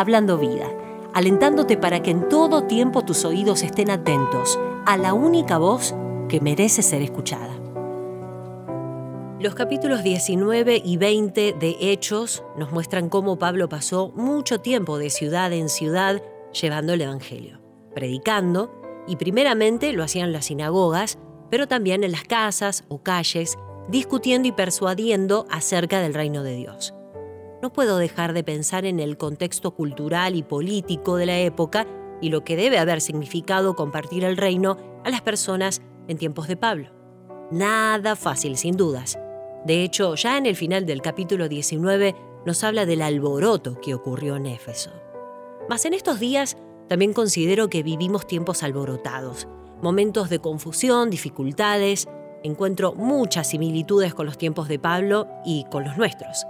Hablando Vida, alentándote para que en todo tiempo tus oídos estén atentos a la única voz que merece ser escuchada. Los capítulos 19 y 20 de Hechos nos muestran cómo Pablo pasó mucho tiempo de ciudad en ciudad llevando el Evangelio, predicando, y primeramente lo hacían en las sinagogas, pero también en las casas o calles, discutiendo y persuadiendo acerca del reino de Dios. No puedo dejar de pensar en el contexto cultural y político de la época y lo que debe haber significado compartir el reino a las personas en tiempos de Pablo. Nada fácil, sin dudas. De hecho, ya en el final del capítulo 19 nos habla del alboroto que ocurrió en Éfeso. Mas en estos días también considero que vivimos tiempos alborotados, momentos de confusión, dificultades, encuentro muchas similitudes con los tiempos de Pablo y con los nuestros.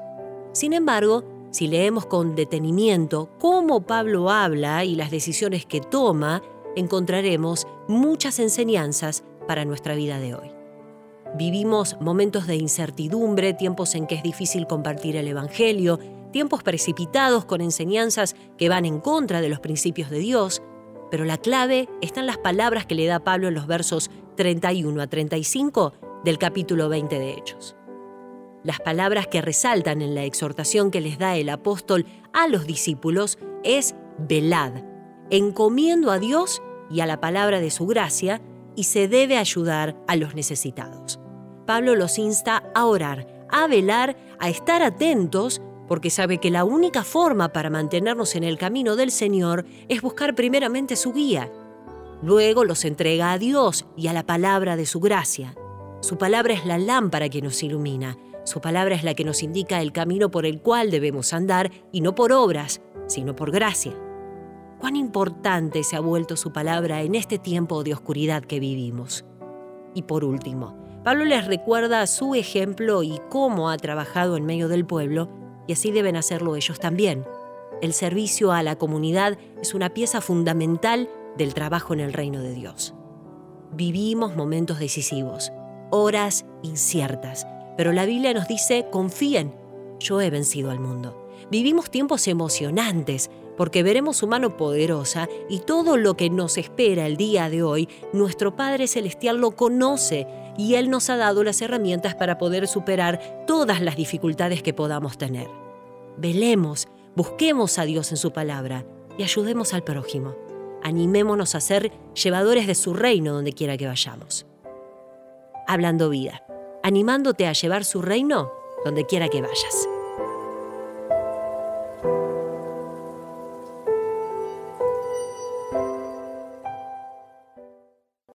Sin embargo, si leemos con detenimiento cómo Pablo habla y las decisiones que toma, encontraremos muchas enseñanzas para nuestra vida de hoy. Vivimos momentos de incertidumbre, tiempos en que es difícil compartir el Evangelio, tiempos precipitados con enseñanzas que van en contra de los principios de Dios, pero la clave está en las palabras que le da Pablo en los versos 31 a 35 del capítulo 20 de Hechos. Las palabras que resaltan en la exhortación que les da el apóstol a los discípulos es velad, encomiendo a Dios y a la palabra de su gracia, y se debe ayudar a los necesitados. Pablo los insta a orar, a velar, a estar atentos porque sabe que la única forma para mantenernos en el camino del Señor es buscar primeramente su guía. Luego los entrega a Dios y a la palabra de su gracia. Su palabra es la lámpara que nos ilumina. Su palabra es la que nos indica el camino por el cual debemos andar y no por obras, sino por gracia. Cuán importante se ha vuelto su palabra en este tiempo de oscuridad que vivimos. Y por último, Pablo les recuerda su ejemplo y cómo ha trabajado en medio del pueblo y así deben hacerlo ellos también. El servicio a la comunidad es una pieza fundamental del trabajo en el reino de Dios. Vivimos momentos decisivos, horas inciertas, pero la Biblia nos dice, confíen, yo he vencido al mundo. Vivimos tiempos emocionantes porque veremos su mano poderosa y todo lo que nos espera el día de hoy, nuestro Padre Celestial lo conoce y Él nos ha dado las herramientas para poder superar todas las dificultades que podamos tener. Velemos, busquemos a Dios en su palabra y ayudemos al prójimo. Animémonos a ser llevadores de su reino donde quiera que vayamos. Hablando vida, animándote a llevar su reino donde quiera que vayas.